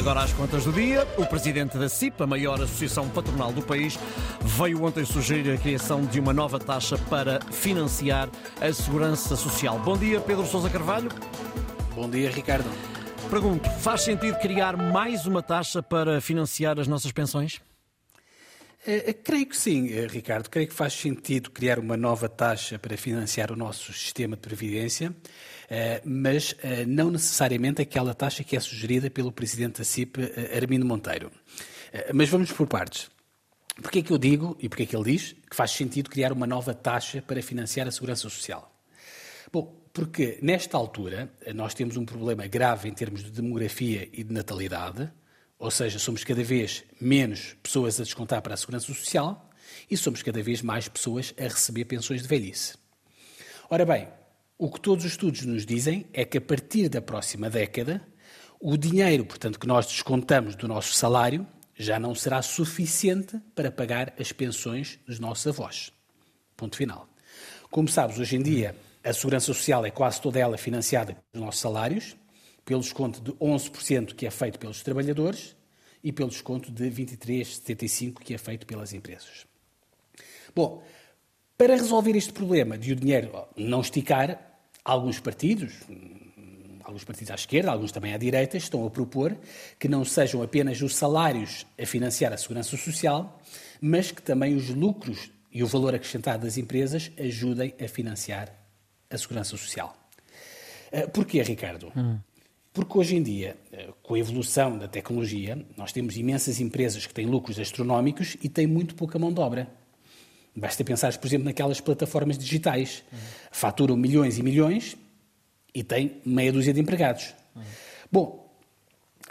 Agora às contas do dia, o presidente da CIP, a maior associação patronal do país, veio ontem sugerir a criação de uma nova taxa para financiar a segurança social. Bom dia, Pedro Sousa Carvalho. Bom dia, Ricardo. Pergunto, faz sentido criar mais uma taxa para financiar as nossas pensões? Uh, creio que sim, uh, Ricardo. Creio que faz sentido criar uma nova taxa para financiar o nosso sistema de previdência, mas não necessariamente aquela taxa que é sugerida pelo presidente da CIP, Armindo Monteiro. mas vamos por partes. Porquê é que eu digo, e porquê é que ele diz, que faz sentido criar uma nova taxa para financiar a segurança social? Bom, porque nesta altura nós temos um problema grave em termos de demografia e de natalidade, ou seja, somos cada vez menos pessoas a descontar para a segurança social e somos cada vez mais pessoas a receber pensões de velhice. Ora bem, o que todos os estudos nos dizem é que a partir da próxima década, o dinheiro, portanto, que nós descontamos do nosso salário já não será suficiente para pagar as pensões dos nossos avós. Ponto final. Como sabes, hoje em dia a segurança social é quase toda ela financiada pelos nossos salários pelo desconto de 11% que é feito pelos trabalhadores e pelo desconto de 23,75% que é feito pelas empresas. Bom, para resolver este problema de o dinheiro não esticar, alguns partidos, alguns partidos à esquerda, alguns também à direita, estão a propor que não sejam apenas os salários a financiar a segurança social, mas que também os lucros e o valor acrescentado das empresas ajudem a financiar a segurança social. Eh, porquê, Ricardo? Hum. Porque hoje em dia, eh, com a evolução da tecnologia, nós temos imensas empresas que têm lucros astronómicos e têm muito pouca mão de obra. Basta pensar, por exemplo, naquelas plataformas digitais. Uhum. Faturam milhões e milhões e têm meia dúzia de empregados. Uhum. Bom,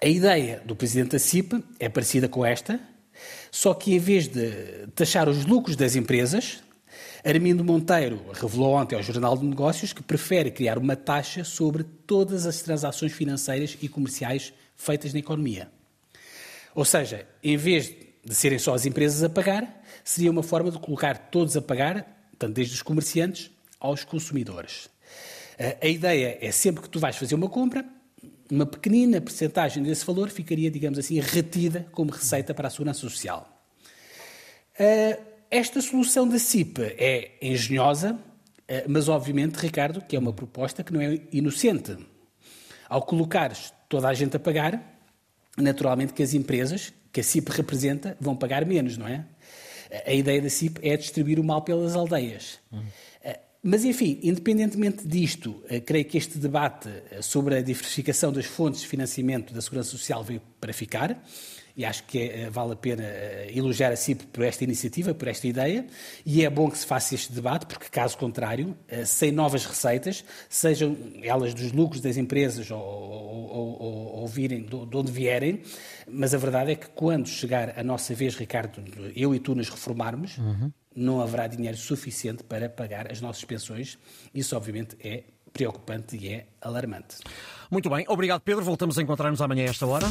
a ideia do presidente da CIP é parecida com esta, só que em vez de taxar os lucros das empresas, Armindo Monteiro revelou ontem ao Jornal de Negócios que prefere criar uma taxa sobre todas as transações financeiras e comerciais feitas na economia. Ou seja, em vez de serem só as empresas a pagar, seria uma forma de colocar todos a pagar, portanto, desde os comerciantes aos consumidores. A ideia é sempre que tu vais fazer uma compra, uma pequenina percentagem desse valor ficaria, digamos assim, retida como receita para a segurança social. Esta solução da CIP é engenhosa, eh, mas obviamente, Ricardo, que é uma proposta que não é inocente. Ao colocares toda a gente a pagar, naturalmente que as empresas que a CIP representa vão pagar menos, não é? A ideia da CIP é distribuir o mal pelas aldeias. Uhum. Mas, enfim, independentemente disto, eh, creio que este debate sobre a diversificação das fontes de financiamento da Segurança Social veio para ficar e acho que é, vale a pena eh, elogiar a CIP por esta iniciativa, por esta ideia, e é bom que se faça este debate, porque caso contrário, eh, sem novas receitas, sejam elas dos lucros das empresas ou, ou, ou, ou virem de onde vierem, mas a verdade é que quando chegar a nossa vez, Ricardo, eu e tu nos reformarmos, uhum. Não haverá dinheiro suficiente para pagar as nossas pensões. Isso, obviamente, é preocupante e é alarmante. Muito bem, obrigado Pedro. Voltamos a encontrar-nos amanhã a esta hora.